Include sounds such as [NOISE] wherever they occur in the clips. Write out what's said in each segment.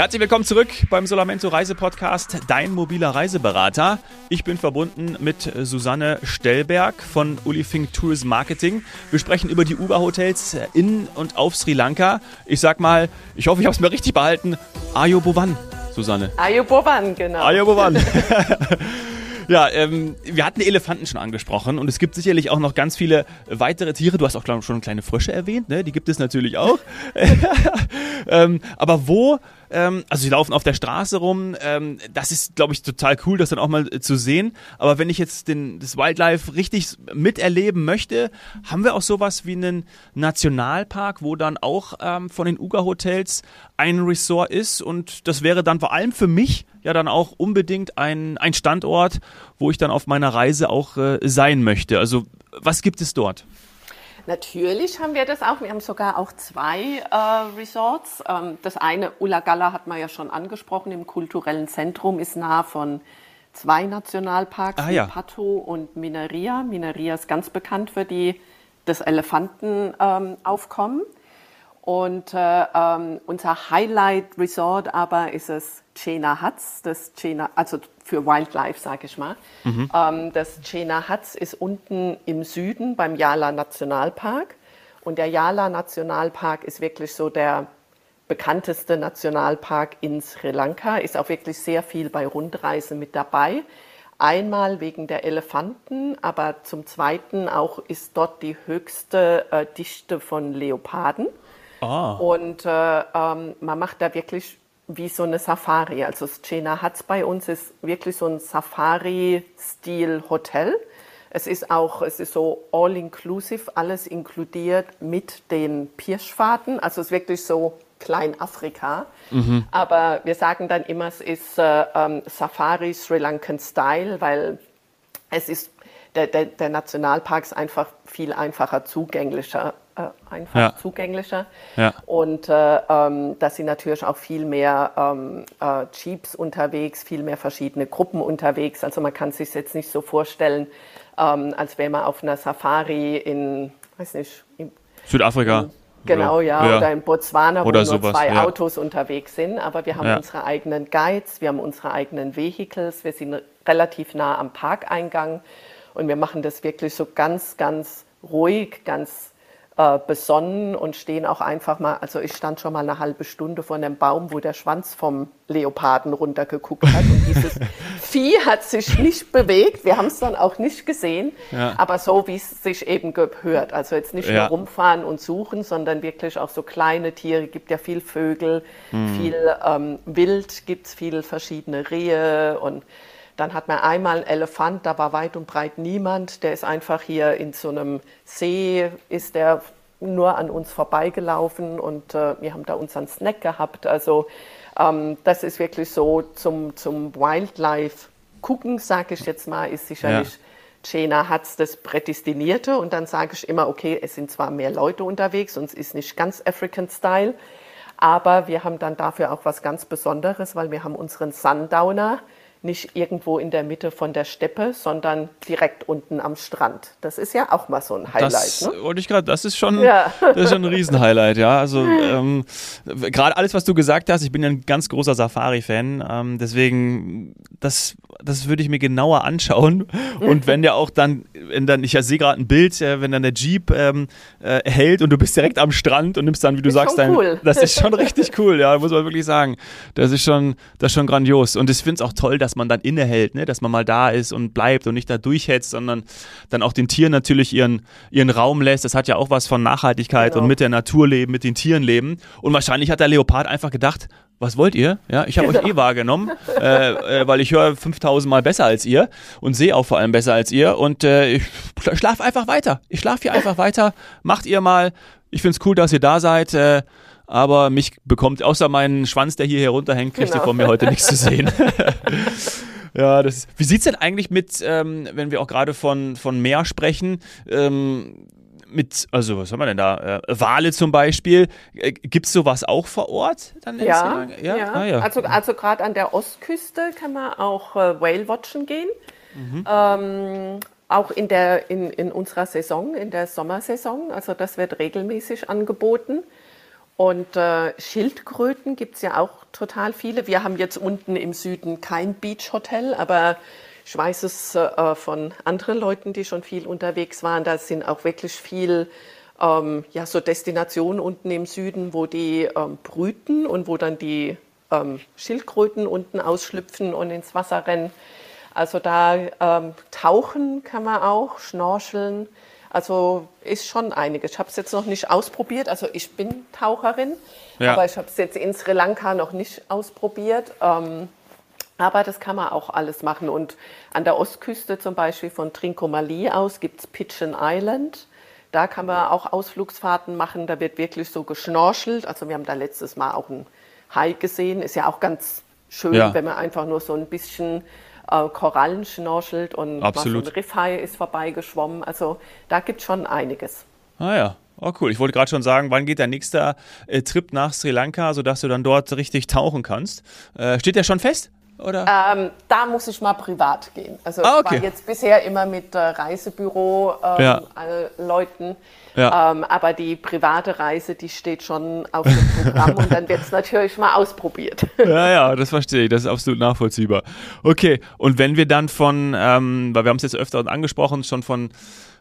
Herzlich willkommen zurück beim Solamento Reisepodcast, dein mobiler Reiseberater. Ich bin verbunden mit Susanne Stellberg von Ulifink Tourism Marketing. Wir sprechen über die Uber-Hotels in und auf Sri Lanka. Ich sag mal, ich hoffe, ich habe es mir richtig behalten. Ayo Bovan, Susanne. Ayo Bovan, genau. Ayo Bovan. [LAUGHS] Ja, ähm, wir hatten Elefanten schon angesprochen und es gibt sicherlich auch noch ganz viele weitere Tiere. Du hast auch glaub, schon kleine Frösche erwähnt, ne? Die gibt es natürlich auch. [LAUGHS] ähm, aber wo ähm, also sie laufen auf der Straße rum. Ähm, das ist, glaube ich, total cool, das dann auch mal äh, zu sehen. Aber wenn ich jetzt den, das Wildlife richtig miterleben möchte, haben wir auch sowas wie einen Nationalpark, wo dann auch ähm, von den Uga-Hotels ein Resort ist. Und das wäre dann vor allem für mich ja dann auch unbedingt ein, ein Standort, wo ich dann auf meiner Reise auch äh, sein möchte. Also was gibt es dort? Natürlich haben wir das auch. Wir haben sogar auch zwei äh, Resorts. Ähm, das eine, Ulagalla, hat man ja schon angesprochen, im kulturellen Zentrum, ist nah von zwei Nationalparks, ah, ja. Pato und Minaria. Minaria ist ganz bekannt für die, das Elefantenaufkommen. Ähm, und äh, ähm, unser Highlight Resort aber ist es Chena Huts, das Chena, also für Wildlife, sage ich mal. Mhm. Ähm, das Chena Huts ist unten im Süden beim Yala Nationalpark. Und der Yala Nationalpark ist wirklich so der bekannteste Nationalpark in Sri Lanka, ist auch wirklich sehr viel bei Rundreisen mit dabei. Einmal wegen der Elefanten, aber zum Zweiten auch ist dort die höchste äh, Dichte von Leoparden. Ah. Und äh, ähm, man macht da wirklich wie so eine Safari. Also Scena Huts bei uns ist wirklich so ein Safari-Stil-Hotel. Es ist auch, es ist so all-inclusive, alles inkludiert mit den Pirschfahrten. Also es ist wirklich so Kleinafrika. Mhm. Aber wir sagen dann immer, es ist äh, ähm, Safari Sri Lankan Style, weil es ist, der, der, der Nationalpark ist einfach viel einfacher zugänglicher äh, einfach ja. zugänglicher. Ja. Und äh, ähm, da sind natürlich auch viel mehr ähm, äh, Jeeps unterwegs, viel mehr verschiedene Gruppen unterwegs. Also man kann sich jetzt nicht so vorstellen, ähm, als wäre man auf einer Safari in, weiß nicht, in, Südafrika. In, Genau, oder, ja, ja, oder in Botswana, wo oder nur sowas, zwei ja. Autos unterwegs sind. Aber wir haben unsere eigenen Guides, wir haben unsere eigenen Vehicles, wir sind relativ nah am Parkeingang und wir machen das wirklich so ganz, ganz ruhig, ganz äh, besonnen und stehen auch einfach mal, also ich stand schon mal eine halbe Stunde vor einem Baum, wo der Schwanz vom Leoparden runtergeguckt hat und dieses [LAUGHS] Vieh hat sich nicht bewegt. Wir haben es dann auch nicht gesehen, ja. aber so wie es sich eben gehört. Also jetzt nicht ja. nur rumfahren und suchen, sondern wirklich auch so kleine Tiere. Es gibt ja viel Vögel, mhm. viel ähm, Wild, gibt es viel verschiedene Rehe und dann hat man einmal einen Elefant, da war weit und breit niemand. Der ist einfach hier in so einem See, ist der nur an uns vorbeigelaufen und äh, wir haben da unseren Snack gehabt. Also ähm, das ist wirklich so zum, zum Wildlife gucken, sage ich jetzt mal, ist sicherlich. Ja. Jena hat das Prädestinierte und dann sage ich immer, okay, es sind zwar mehr Leute unterwegs und es ist nicht ganz African Style, aber wir haben dann dafür auch was ganz Besonderes, weil wir haben unseren Sundowner, nicht irgendwo in der Mitte von der Steppe, sondern direkt unten am Strand. Das ist ja auch mal so ein Highlight. Das ne? wollte ich gerade, das ist schon, ja. das ist schon ein Riesenhighlight, ja. Also ähm, gerade alles, was du gesagt hast, ich bin ja ein ganz großer Safari-Fan, ähm, deswegen das, das würde ich mir genauer anschauen. Und wenn der auch dann, wenn dann, ich sehe gerade ein Bild, äh, wenn dann der Jeep ähm, äh, hält und du bist direkt am Strand und nimmst dann, wie du ist sagst, dein, cool. das ist schon richtig cool, ja, muss man wirklich sagen. Das ist schon, das ist schon grandios. Und ich finde es auch toll, dass dass man dann innehält, ne? dass man mal da ist und bleibt und nicht da durchhetzt, sondern dann auch den Tieren natürlich ihren, ihren Raum lässt. Das hat ja auch was von Nachhaltigkeit genau. und mit der Natur leben, mit den Tieren leben. Und wahrscheinlich hat der Leopard einfach gedacht, was wollt ihr? Ja, ich habe genau. euch eh wahrgenommen, [LAUGHS] äh, äh, weil ich höre 5000 Mal besser als ihr und sehe auch vor allem besser als ihr und äh, ich schlafe einfach weiter. Ich schlafe hier einfach weiter. Macht ihr mal. Ich finde es cool, dass ihr da seid. Aber mich bekommt, außer meinen Schwanz, der hier herunterhängt, kriegt genau. ihr von mir heute nichts zu sehen. [LAUGHS] ja, das ist, wie sieht's denn eigentlich mit, ähm, wenn wir auch gerade von, von Meer sprechen, ähm, mit, also was haben wir denn da? Äh, Wale zum Beispiel. Äh, Gibt es sowas auch vor Ort? Dann ja, ja. ja. Ah, ja. Also, also gerade an der Ostküste kann man auch äh, Whale watchen gehen. Mhm. Ähm, auch in, der, in, in unserer Saison, in der Sommersaison. Also das wird regelmäßig angeboten. Und äh, Schildkröten gibt es ja auch total viele. Wir haben jetzt unten im Süden kein Beach-Hotel, aber ich weiß es äh, von anderen Leuten, die schon viel unterwegs waren. Da sind auch wirklich viel ähm, ja, so Destinationen unten im Süden, wo die ähm, brüten und wo dann die ähm, Schildkröten unten ausschlüpfen und ins Wasser rennen. Also da ähm, tauchen kann man auch, schnorcheln. Also ist schon einiges. Ich habe es jetzt noch nicht ausprobiert. Also ich bin Taucherin, ja. aber ich habe es jetzt in Sri Lanka noch nicht ausprobiert. Ähm, aber das kann man auch alles machen. Und an der Ostküste zum Beispiel von Trincomalee aus gibt es Pigeon Island. Da kann man auch Ausflugsfahrten machen. Da wird wirklich so geschnorchelt. Also wir haben da letztes Mal auch einen Hai gesehen. Ist ja auch ganz schön, ja. wenn man einfach nur so ein bisschen äh, Korallen schnorchelt und Absolut. ein Riffhai ist vorbeigeschwommen. Also da gibt es schon einiges. Ah ja. Oh cool. Ich wollte gerade schon sagen, wann geht der nächste äh, Trip nach Sri Lanka, sodass du dann dort richtig tauchen kannst? Äh, steht der schon fest? Oder? Ähm, da muss ich mal privat gehen. Also ah, okay. ich war jetzt bisher immer mit äh, Reisebüro-Leuten. Ähm, ja. Ja. Ähm, aber die private Reise, die steht schon auf dem Programm und dann wird es natürlich mal ausprobiert. [LAUGHS] Ja, ja, das verstehe ich. Das ist absolut nachvollziehbar. Okay, und wenn wir dann von, ähm, weil wir haben es jetzt öfter angesprochen, schon von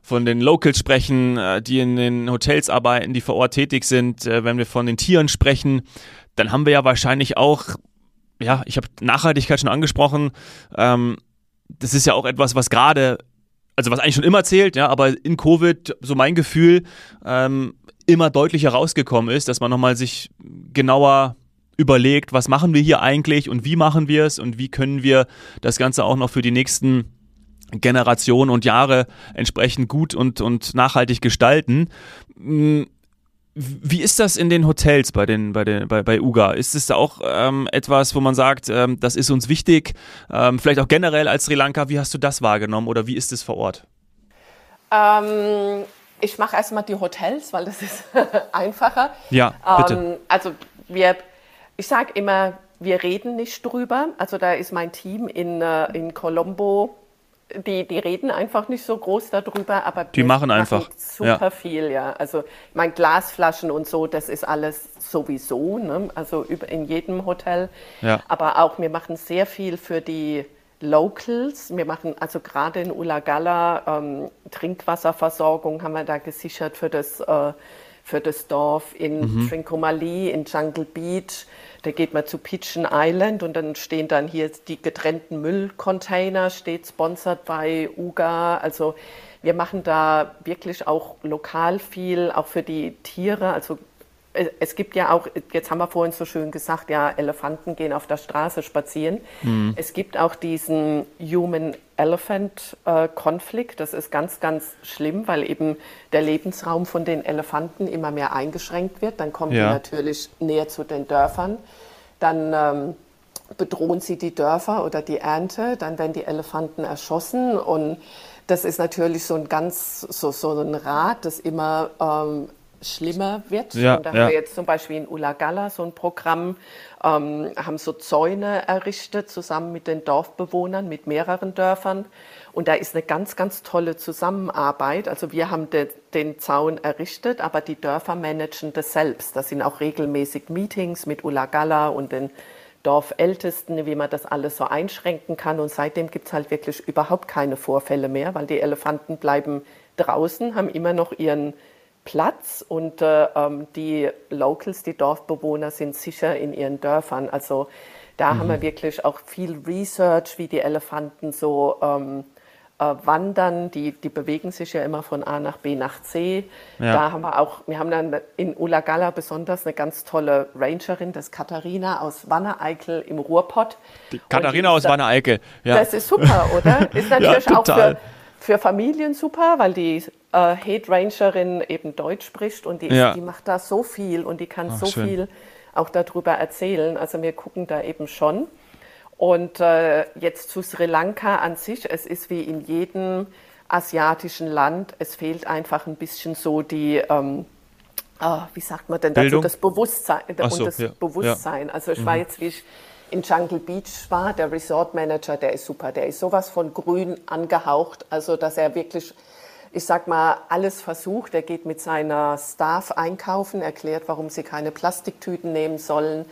von den Locals sprechen, äh, die in den Hotels arbeiten, die vor Ort tätig sind, äh, wenn wir von den Tieren sprechen, dann haben wir ja wahrscheinlich auch ja, ich habe Nachhaltigkeit schon angesprochen. Ähm, das ist ja auch etwas, was gerade, also was eigentlich schon immer zählt, ja, aber in Covid, so mein Gefühl, ähm, immer deutlicher rausgekommen ist, dass man nochmal sich genauer überlegt, was machen wir hier eigentlich und wie machen wir es und wie können wir das Ganze auch noch für die nächsten Generationen und Jahre entsprechend gut und, und nachhaltig gestalten. Wie ist das in den Hotels bei, den, bei, den, bei, bei UGA? Ist es auch ähm, etwas, wo man sagt, ähm, das ist uns wichtig? Ähm, vielleicht auch generell als Sri Lanka, wie hast du das wahrgenommen oder wie ist es vor Ort? Ähm, ich mache erstmal die Hotels, weil das ist [LAUGHS] einfacher. Ja, bitte. Ähm, also wir, ich sage immer, wir reden nicht drüber. Also da ist mein Team in, äh, in Colombo die, die reden einfach nicht so groß darüber, aber die machen einfach super ja. viel, ja. Also mein Glasflaschen und so, das ist alles sowieso, ne? also in jedem Hotel. Ja. Aber auch wir machen sehr viel für die Locals. Wir machen also gerade in Ulagala ähm, Trinkwasserversorgung haben wir da gesichert für das äh, für das Dorf in mhm. Trincomalee, in Jungle Beach. Da geht man zu Pigeon Island und dann stehen dann hier die getrennten Müllcontainer, steht sponsert bei UGA. Also wir machen da wirklich auch lokal viel, auch für die Tiere. Also es gibt ja auch, jetzt haben wir vorhin so schön gesagt, ja, Elefanten gehen auf der Straße spazieren. Mhm. Es gibt auch diesen Human-Elephant-Konflikt. Das ist ganz, ganz schlimm, weil eben der Lebensraum von den Elefanten immer mehr eingeschränkt wird. Dann kommen ja. die natürlich näher zu den Dörfern. Dann ähm, bedrohen sie die Dörfer oder die Ernte. Dann werden die Elefanten erschossen und das ist natürlich so ein ganz so, so ein Rad, das immer ähm, schlimmer wird. Ja, und da ja. haben wir jetzt zum Beispiel in Ulagala so ein Programm, ähm, haben so Zäune errichtet zusammen mit den Dorfbewohnern, mit mehreren Dörfern. Und da ist eine ganz, ganz tolle Zusammenarbeit. Also wir haben de, den Zaun errichtet, aber die Dörfer managen das selbst. Da sind auch regelmäßig Meetings mit Ulagala und den Dorfältesten, wie man das alles so einschränken kann. Und seitdem gibt es halt wirklich überhaupt keine Vorfälle mehr, weil die Elefanten bleiben draußen, haben immer noch ihren Platz und äh, ähm, die Locals, die Dorfbewohner sind sicher in ihren Dörfern. Also da mhm. haben wir mhm. wirklich auch viel Research, wie die Elefanten so ähm, äh, wandern. Die, die bewegen sich ja immer von A nach B nach C. Ja. Da haben wir auch, wir haben dann in Ulagala besonders eine ganz tolle Rangerin, das Katharina aus Wanne-Eickel im Ruhrpott. Die Katharina aus Wanne-Eickel, ja. Das ist super, oder? Ist [LAUGHS] natürlich ja, auch für, für Familien super, weil die äh, Hate Rangerin eben Deutsch spricht und die, ja. die macht da so viel und die kann Ach, so schön. viel auch darüber erzählen. Also wir gucken da eben schon. Und äh, jetzt zu Sri Lanka an sich, es ist wie in jedem asiatischen Land, es fehlt einfach ein bisschen so die, ähm, oh, wie sagt man denn dazu, das Bewusstsein so, und das ja, Bewusstsein. Ja. Also ich mhm. war jetzt, wie ich in Jungle Beach war, der Resort Manager, der ist super, der ist sowas von grün angehaucht, also dass er wirklich ich sag mal, alles versucht. Er geht mit seiner Staff einkaufen, erklärt, warum sie keine Plastiktüten nehmen sollen.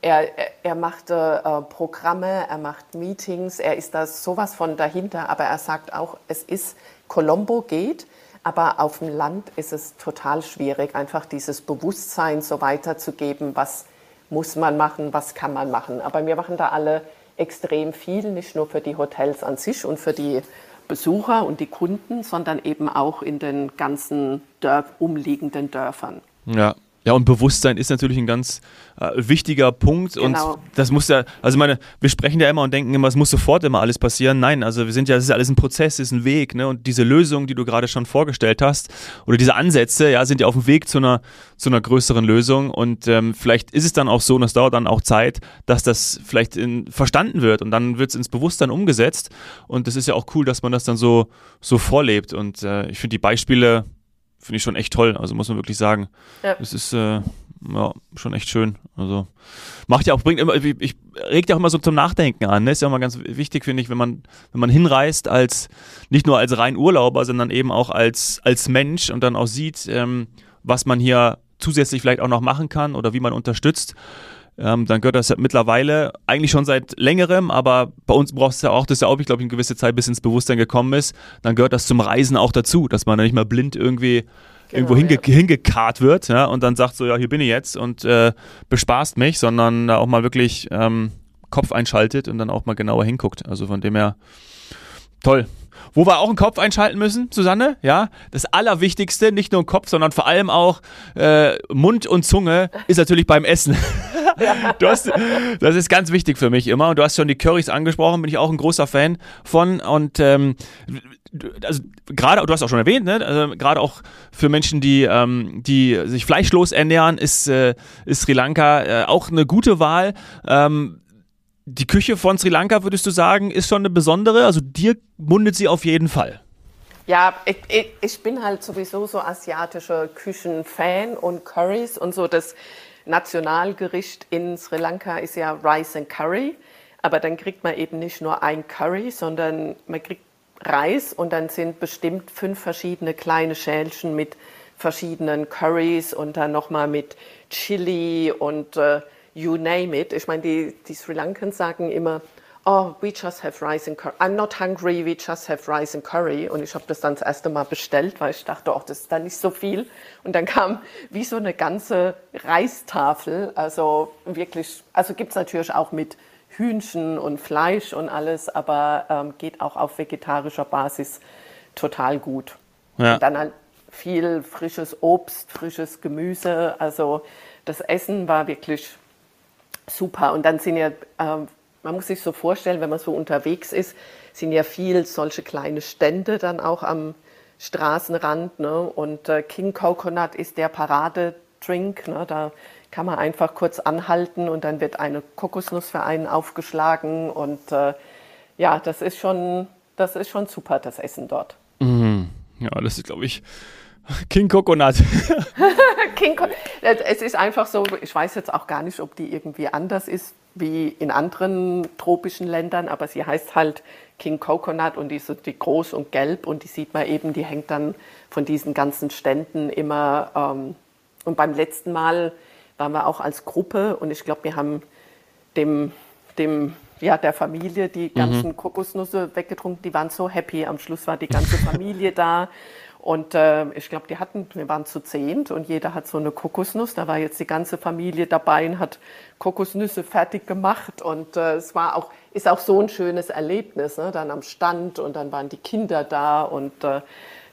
Er, er, macht äh, Programme, er macht Meetings, er ist da sowas von dahinter, aber er sagt auch, es ist, Colombo geht, aber auf dem Land ist es total schwierig, einfach dieses Bewusstsein so weiterzugeben, was muss man machen, was kann man machen. Aber wir machen da alle extrem viel, nicht nur für die Hotels an sich und für die Besucher und die Kunden, sondern eben auch in den ganzen Dörf, umliegenden Dörfern. Ja, ja, und Bewusstsein ist natürlich ein ganz äh, wichtiger Punkt. Genau. Und das muss ja, also meine, wir sprechen ja immer und denken immer, es muss sofort immer alles passieren. Nein, also wir sind ja, es ist alles ein Prozess, es ist ein Weg, ne? Und diese Lösung, die du gerade schon vorgestellt hast, oder diese Ansätze, ja, sind ja auf dem Weg zu einer, zu einer größeren Lösung. Und ähm, vielleicht ist es dann auch so, und es dauert dann auch Zeit, dass das vielleicht in, verstanden wird und dann wird es ins Bewusstsein umgesetzt. Und das ist ja auch cool, dass man das dann so, so vorlebt. Und äh, ich finde die Beispiele finde ich schon echt toll. Also muss man wirklich sagen. Ja. Es ist äh, ja, schon echt schön. Also macht ja auch, bringt immer, ich, ich regt ja auch immer so zum Nachdenken an. Ne? Ist ja auch mal ganz wichtig, finde ich, wenn man, wenn man hinreist als, nicht nur als rein Urlauber, sondern eben auch als, als Mensch und dann auch sieht, ähm, was man hier zusätzlich vielleicht auch noch machen kann oder wie man unterstützt ähm, dann gehört das mittlerweile eigentlich schon seit längerem, aber bei uns braucht es ja auch, dass ja auch, ich glaube, eine gewisse Zeit bis ins Bewusstsein gekommen ist, dann gehört das zum Reisen auch dazu, dass man da nicht mal blind irgendwie Genau, irgendwo hinge ja. hingekarrt wird ja, und dann sagt so, ja, hier bin ich jetzt und äh, bespaßt mich, sondern da auch mal wirklich ähm, Kopf einschaltet und dann auch mal genauer hinguckt. Also von dem her toll. Wo wir auch einen Kopf einschalten müssen, Susanne, ja, das Allerwichtigste, nicht nur ein Kopf, sondern vor allem auch äh, Mund und Zunge, ist natürlich beim Essen. [LAUGHS] du hast, das ist ganz wichtig für mich immer. Und du hast schon die Currys angesprochen, bin ich auch ein großer Fan von. Und ähm, also gerade, du hast auch schon erwähnt, ne, also, gerade auch für Menschen, die, ähm, die sich fleischlos ernähren, ist, äh, ist Sri Lanka äh, auch eine gute Wahl. Ähm, die Küche von Sri Lanka, würdest du sagen, ist schon eine besondere? Also dir mundet sie auf jeden Fall. Ja, ich, ich, ich bin halt sowieso so asiatischer Küchenfan und Currys und so. Das Nationalgericht in Sri Lanka ist ja Rice and Curry. Aber dann kriegt man eben nicht nur ein Curry, sondern man kriegt Reis und dann sind bestimmt fünf verschiedene kleine Schälchen mit verschiedenen Currys und dann nochmal mit Chili und äh, you name it. Ich meine, die, die Sri Lankans sagen immer, oh, we just have rice and curry. I'm not hungry, we just have rice and curry. Und ich habe das dann das erste Mal bestellt, weil ich dachte, oh, das ist da nicht so viel. Und dann kam wie so eine ganze Reistafel. Also wirklich, also gibt es natürlich auch mit Hühnchen und Fleisch und alles, aber ähm, geht auch auf vegetarischer Basis total gut. Ja. Und dann halt viel frisches Obst, frisches Gemüse. Also das Essen war wirklich super. Und dann sind ja, äh, man muss sich so vorstellen, wenn man so unterwegs ist, sind ja viel solche kleine Stände dann auch am Straßenrand. Ne? Und äh, King Coconut ist der Paradedrink. Ne? Da kann man einfach kurz anhalten und dann wird eine Kokosnuss für einen aufgeschlagen. Und äh, ja, das ist schon, das ist schon super, das Essen dort. Mhm. Ja, das ist, glaube ich, [LAUGHS] King Coconut. [LAUGHS] King Co es ist einfach so, ich weiß jetzt auch gar nicht, ob die irgendwie anders ist wie in anderen tropischen Ländern, aber sie heißt halt King Coconut und die ist so die groß und gelb und die sieht man eben, die hängt dann von diesen ganzen Ständen immer. Ähm, und beim letzten Mal waren wir auch als Gruppe und ich glaube, wir haben dem, dem ja, der Familie die ganzen mhm. Kokosnüsse weggetrunken. Die waren so happy. Am Schluss war die ganze Familie da. [LAUGHS] Und äh, ich glaube, die hatten, wir waren zu zehnt und jeder hat so eine Kokosnuss. Da war jetzt die ganze Familie dabei und hat Kokosnüsse fertig gemacht. Und äh, es war auch, ist auch so ein schönes Erlebnis, ne? dann am Stand und dann waren die Kinder da und äh,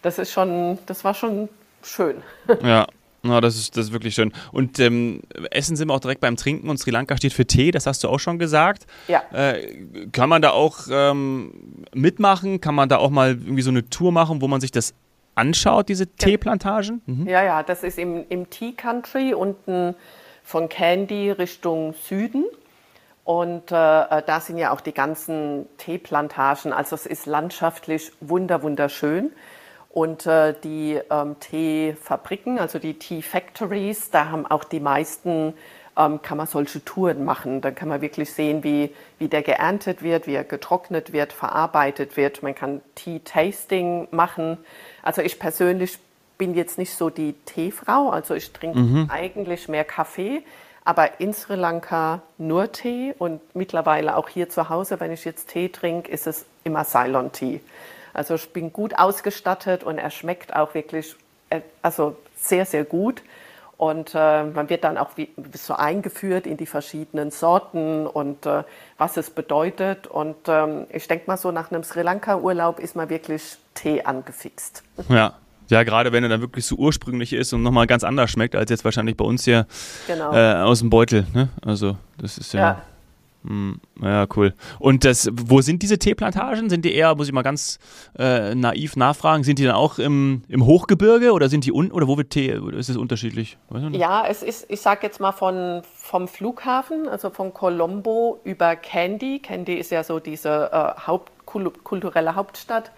das ist schon, das war schon schön. [LAUGHS] Ja. Na, das ist, das ist wirklich schön. Und ähm, Essen sind wir auch direkt beim Trinken und Sri Lanka steht für Tee, das hast du auch schon gesagt. Ja. Äh, kann man da auch ähm, mitmachen? Kann man da auch mal irgendwie so eine Tour machen, wo man sich das anschaut, diese Teeplantagen? Mhm. Ja, ja, das ist im, im Tea Country unten von Candy Richtung Süden. Und äh, äh, da sind ja auch die ganzen Teeplantagen. Also es ist landschaftlich wunder, wunderschön. Und äh, die ähm, Teefabriken, also die Tea Factories, da haben auch die meisten ähm, kann man solche Touren machen. Dann kann man wirklich sehen, wie, wie der geerntet wird, wie er getrocknet wird, verarbeitet wird. Man kann Tea-Tasting machen. Also ich persönlich bin jetzt nicht so die Teefrau, also ich trinke mhm. eigentlich mehr Kaffee, aber in Sri Lanka nur Tee und mittlerweile auch hier zu Hause, wenn ich jetzt Tee trinke, ist es immer Ceylon Tea. Also ich bin gut ausgestattet und er schmeckt auch wirklich äh, also sehr, sehr gut. Und äh, man wird dann auch wie, so eingeführt in die verschiedenen Sorten und äh, was es bedeutet. Und ähm, ich denke mal, so nach einem Sri Lanka-Urlaub ist man wirklich Tee angefixt. [LAUGHS] Ja. Ja, gerade wenn er dann wirklich so ursprünglich ist und nochmal ganz anders schmeckt, als jetzt wahrscheinlich bei uns hier genau. äh, aus dem Beutel. Ne? Also, das ist ja. ja. Hm, ja, cool. Und das, wo sind diese Teeplantagen? Sind die eher, muss ich mal ganz äh, naiv nachfragen, sind die dann auch im, im Hochgebirge oder sind die unten oder wo wird Tee? Ist es unterschiedlich? Ja, es ist, ich sag jetzt mal von, vom Flughafen, also von Colombo über Candy. Candy ist ja so diese äh, Haupt, kulturelle Hauptstadt.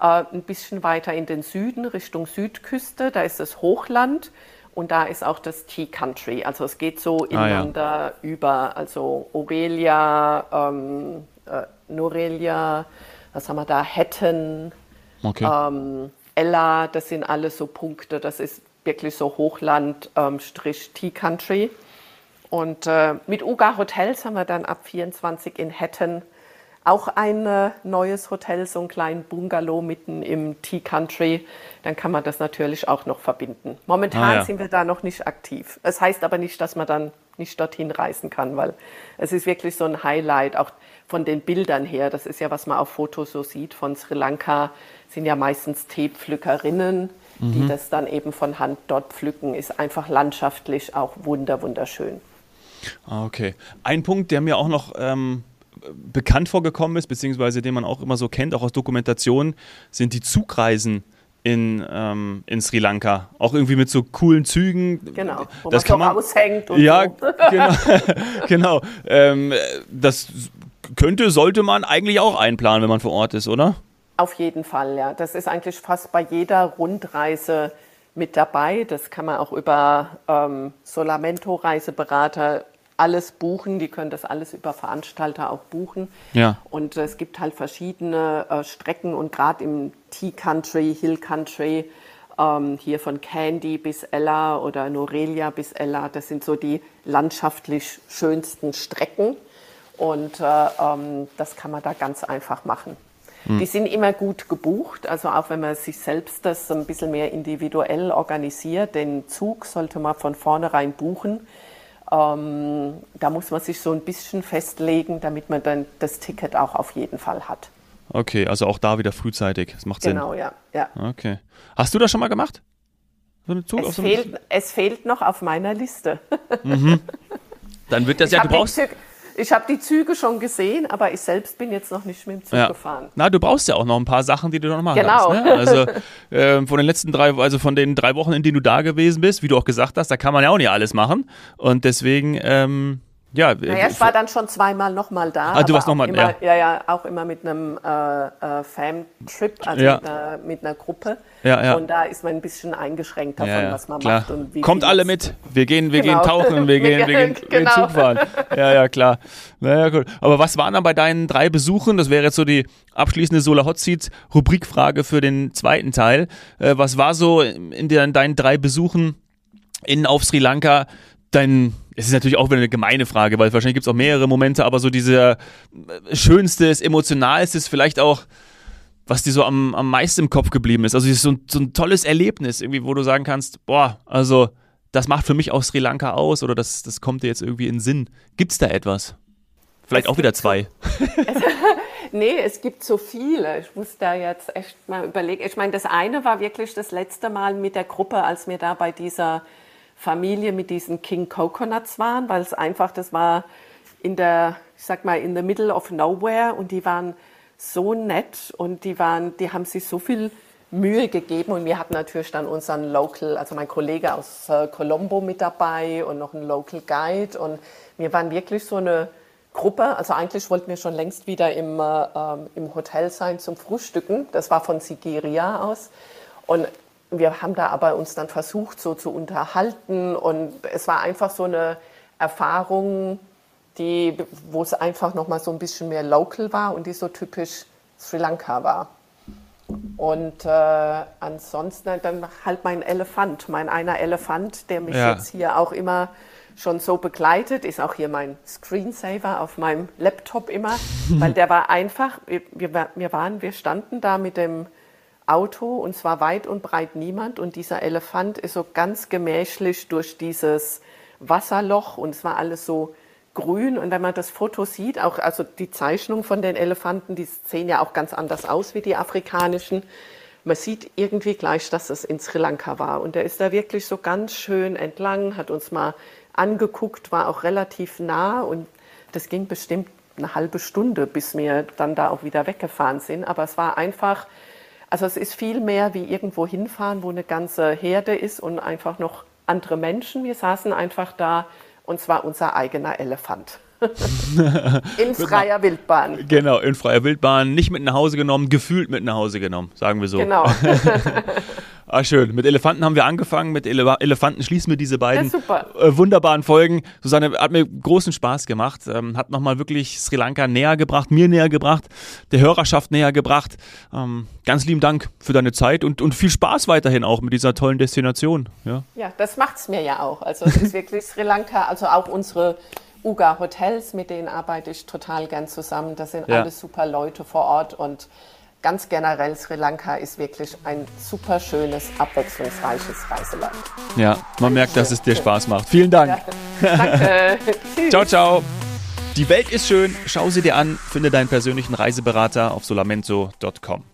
Äh, ein bisschen weiter in den Süden, Richtung Südküste, da ist das Hochland. Und da ist auch das Tea Country. Also es geht so ineinander ah, ja. über. Also Aurelia, ähm, äh, Norelia, was haben wir da? Hetten, okay. ähm, Ella, das sind alles so Punkte. Das ist wirklich so Hochland ähm, Strich Tea Country. Und äh, mit Uga Hotels haben wir dann ab 24 in Hetten auch ein äh, neues Hotel, so ein kleinen Bungalow mitten im Tea Country, dann kann man das natürlich auch noch verbinden. Momentan ah, ja. sind wir da noch nicht aktiv. Es heißt aber nicht, dass man dann nicht dorthin reisen kann, weil es ist wirklich so ein Highlight, auch von den Bildern her. Das ist ja, was man auf Fotos so sieht von Sri Lanka, sind ja meistens Teepflückerinnen, mhm. die das dann eben von Hand dort pflücken. Ist einfach landschaftlich auch wunder, wunderschön. Ah, okay. Ein Punkt, der mir auch noch ähm bekannt vorgekommen ist, beziehungsweise den man auch immer so kennt, auch aus Dokumentationen, sind die Zugreisen in, ähm, in Sri Lanka. Auch irgendwie mit so coolen Zügen. Genau, wo das man kann man aushängt und Ja, so. [LAUGHS] genau. [LAUGHS] genau. Ähm, das könnte, sollte man eigentlich auch einplanen, wenn man vor Ort ist, oder? Auf jeden Fall, ja. Das ist eigentlich fast bei jeder Rundreise mit dabei. Das kann man auch über ähm, Solamento-Reiseberater alles buchen, die können das alles über Veranstalter auch buchen. Ja. Und es gibt halt verschiedene äh, Strecken und gerade im Tea Country, Hill Country, ähm, hier von Candy bis Ella oder Norelia bis Ella, das sind so die landschaftlich schönsten Strecken und äh, ähm, das kann man da ganz einfach machen. Hm. Die sind immer gut gebucht, also auch wenn man sich selbst das ein bisschen mehr individuell organisiert, den Zug sollte man von vornherein buchen ähm, da muss man sich so ein bisschen festlegen, damit man dann das Ticket auch auf jeden Fall hat. Okay, also auch da wieder frühzeitig. Das macht genau, Sinn. Genau, ja, ja. Okay. Hast du das schon mal gemacht? So Zug, es, so fehlt, es fehlt noch auf meiner Liste. Mhm. [LAUGHS] Dann wird das ich ja, du brauchst. Züge, ich habe die Züge schon gesehen, aber ich selbst bin jetzt noch nicht mit dem Zug ja. gefahren. Na, du brauchst ja auch noch ein paar Sachen, die du noch machen genau. kannst. Ne? Also [LAUGHS] äh, von den letzten drei, also von den drei Wochen, in denen du da gewesen bist, wie du auch gesagt hast, da kann man ja auch nicht alles machen. Und deswegen ähm, ja, naja, ich war dann schon zweimal nochmal da. Ah, du warst nochmal, ja. Ja, ja, auch immer mit einem äh, äh, Fam-Trip, also ja. mit, einer, mit, einer, Gruppe. Ja, ja. Und da ist man ein bisschen eingeschränkt davon, ja, was man klar. macht. Und wie Kommt alle mit. Wir gehen, wir genau. gehen tauchen, [LAUGHS] wir gehen, wir gehen, genau. Zug fahren. Ja, ja, klar. Naja, gut. Aber was waren dann bei deinen drei Besuchen? Das wäre jetzt so die abschließende Solar Hot Seats Rubrikfrage für den zweiten Teil. Äh, was war so in deinen drei Besuchen in auf Sri Lanka dein, es ist natürlich auch wieder eine gemeine Frage, weil wahrscheinlich gibt es auch mehrere Momente, aber so dieser äh, schönstes, emotionalstes, vielleicht auch, was dir so am, am meisten im Kopf geblieben ist. Also so ein, so ein tolles Erlebnis, irgendwie, wo du sagen kannst, boah, also das macht für mich auch Sri Lanka aus oder das, das kommt dir jetzt irgendwie in Sinn. Gibt es da etwas? Vielleicht es auch wieder zwei. [LAUGHS] Nee, es gibt so viele. Ich muss da jetzt echt mal überlegen. Ich meine, das eine war wirklich das letzte Mal mit der Gruppe, als wir da bei dieser Familie mit diesen King Coconuts waren, weil es einfach, das war in der, ich sag mal, in the middle of nowhere und die waren so nett und die waren, die haben sich so viel Mühe gegeben und wir hatten natürlich dann unseren Local, also mein Kollege aus äh, Colombo mit dabei und noch einen Local Guide und wir waren wirklich so eine Gruppe, also eigentlich wollten wir schon längst wieder im, äh, ähm, im Hotel sein zum Frühstücken, das war von Sigiria aus. Und wir haben da aber uns dann versucht, so zu unterhalten und es war einfach so eine Erfahrungen, die, wo es einfach noch mal so ein bisschen mehr local war und die so typisch Sri Lanka war. Und äh, ansonsten dann halt mein Elefant, mein einer Elefant, der mich ja. jetzt hier auch immer schon so begleitet, ist auch hier mein Screensaver auf meinem Laptop immer, weil der war einfach, wir, wir waren, wir standen da mit dem Auto und zwar weit und breit niemand und dieser Elefant ist so ganz gemächlich durch dieses Wasserloch und es war alles so grün und wenn man das Foto sieht, auch also die Zeichnung von den Elefanten, die sehen ja auch ganz anders aus wie die afrikanischen. Man sieht irgendwie gleich, dass es in Sri Lanka war und er ist da wirklich so ganz schön entlang, hat uns mal angeguckt, war auch relativ nah und das ging bestimmt eine halbe Stunde, bis wir dann da auch wieder weggefahren sind. Aber es war einfach, also es ist viel mehr wie irgendwo hinfahren, wo eine ganze Herde ist und einfach noch andere Menschen. Wir saßen einfach da und zwar unser eigener Elefant. [LAUGHS] in freier Wildbahn. Genau, in freier Wildbahn. Nicht mit nach Hause genommen, gefühlt mit nach Hause genommen, sagen wir so. Genau. [LAUGHS] Ah, schön. Mit Elefanten haben wir angefangen. Mit Ele Elefanten schließen wir diese beiden äh, wunderbaren Folgen. Susanne, hat mir großen Spaß gemacht. Ähm, hat nochmal wirklich Sri Lanka näher gebracht, mir näher gebracht, der Hörerschaft näher gebracht. Ähm, ganz lieben Dank für deine Zeit und, und viel Spaß weiterhin auch mit dieser tollen Destination. Ja, ja das macht es mir ja auch. Also es ist wirklich Sri Lanka, also auch unsere Uga Hotels, mit denen arbeite ich total gern zusammen. Das sind ja. alles super Leute vor Ort und ganz generell Sri Lanka ist wirklich ein super schönes, abwechslungsreiches Reiseland. Ja, man merkt, dass es dir Spaß macht. Vielen Dank. Ja, danke. [LAUGHS] ciao, ciao. Die Welt ist schön. Schau sie dir an. Finde deinen persönlichen Reiseberater auf solamento.com.